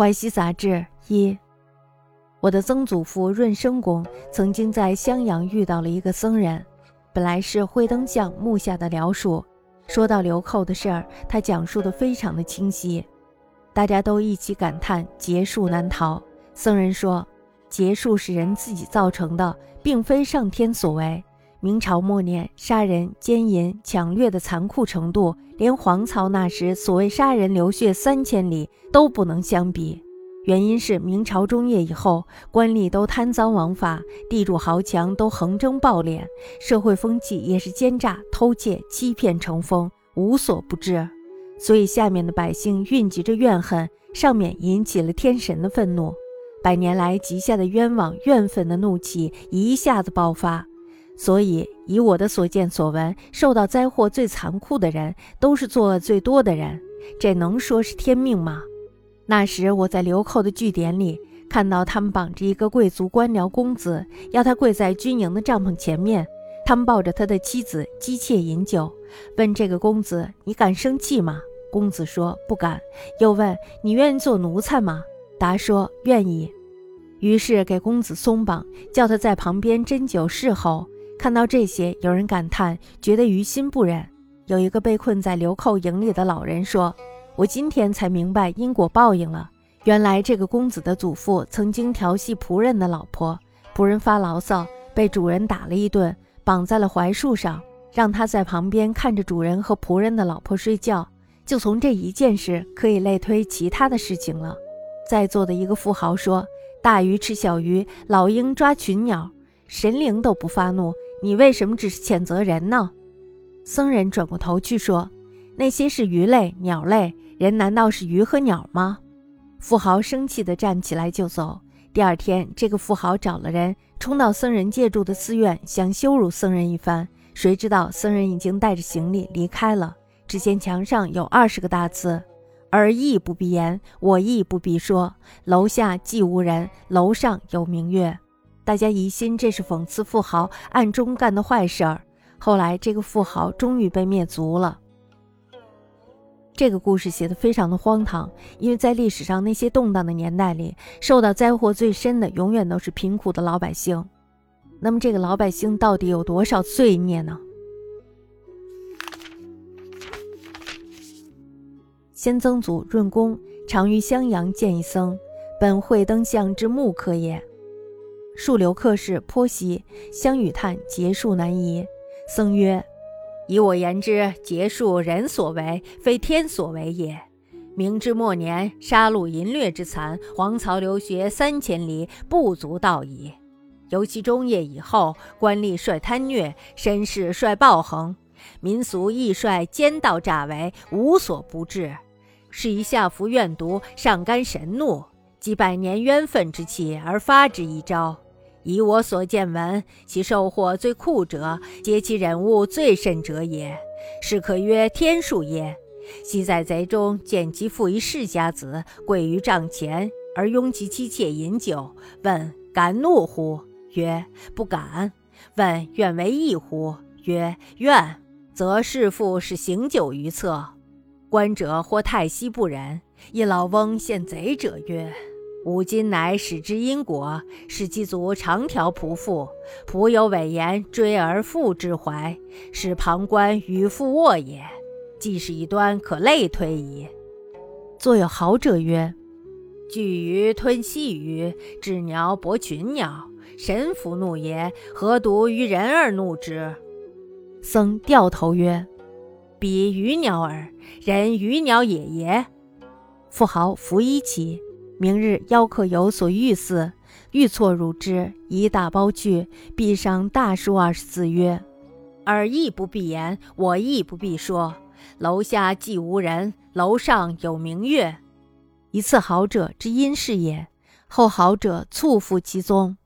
淮西杂志一，我的曾祖父润生公曾经在襄阳遇到了一个僧人，本来是慧灯像木下的僚属。说到流寇的事儿，他讲述的非常的清晰，大家都一起感叹劫数难逃。僧人说，劫数是人自己造成的，并非上天所为。明朝末年，杀人、奸淫、抢掠的残酷程度，连黄巢那时所谓杀人流血三千里都不能相比。原因是明朝中叶以后，官吏都贪赃枉法，地主豪强都横征暴敛，社会风气也是奸诈、偷窃、欺骗成风，无所不至。所以下面的百姓蕴积着怨恨，上面引起了天神的愤怒，百年来积下的冤枉、怨愤的怒气一下子爆发。所以，以我的所见所闻，受到灾祸最残酷的人，都是作恶最多的人。这能说是天命吗？那时我在流寇的据点里，看到他们绑着一个贵族官僚公子，要他跪在军营的帐篷前面。他们抱着他的妻子姬妾饮酒，问这个公子：“你敢生气吗？”公子说：“不敢。”又问：“你愿意做奴才吗？”答说：“愿意。”于是给公子松绑，叫他在旁边斟酒侍候。看到这些，有人感叹，觉得于心不忍。有一个被困在流寇营里的老人说：“我今天才明白因果报应了。原来这个公子的祖父曾经调戏仆人的老婆，仆人发牢骚，被主人打了一顿，绑在了槐树上，让他在旁边看着主人和仆人的老婆睡觉。就从这一件事可以类推其他的事情了。”在座的一个富豪说：“大鱼吃小鱼，老鹰抓群鸟，神灵都不发怒。”你为什么只是谴责人呢？僧人转过头去说：“那些是鱼类、鸟类，人难道是鱼和鸟吗？”富豪生气地站起来就走。第二天，这个富豪找了人，冲到僧人借住的寺院，想羞辱僧人一番。谁知道僧人已经带着行李离开了。只见墙上有二十个大字：“而亦不必言，我亦不必说。楼下既无人，楼上有明月。”大家疑心这是讽刺富豪暗中干的坏事儿。后来，这个富豪终于被灭族了。这个故事写的非常的荒唐，因为在历史上那些动荡的年代里，受到灾祸最深的永远都是贫苦的老百姓。那么，这个老百姓到底有多少罪孽呢？先曾祖润公常于襄阳见一僧，本慧灯巷之木客也。数流客士颇稀，相与叹结束难移。僧曰：“以我言之，结束人所为，非天所为也。明之末年，杀戮淫掠之残，黄巢流血三千里，不足道矣。尤其中叶以后，官吏率贪虐，绅士率暴横，民俗亦率奸盗诈为，无所不至，是以下服怨毒，上甘神怒，几百年冤愤之气而发之一招。”以我所见闻，其受祸最酷者，皆其忍物最甚者也，是可曰天数也。昔在贼中见其父一世家子跪于帐前，而拥其妻妾饮酒，问敢怒乎？曰不敢。问愿为义乎？曰愿。则弑父是行酒于侧，观者或太息不忍。一老翁见贼者曰。吾今乃使之因果，使其祖长条仆妇，仆有委言追而复之怀，使旁观与复卧也。既是一端，可类推矣。作有好者曰：“巨鱼吞细鱼，鸷鸟搏群鸟，神弗怒也，何独于人而怒之？”僧掉头曰：“彼鱼鸟耳，人鱼鸟也也。”富豪服衣起。明日邀客有所欲似，欲错汝之，以大包去，必上大书二十字曰：“尔亦不必言，我亦不必说。楼下既无人，楼上有明月。一次好者之因是也。后好者猝复其宗。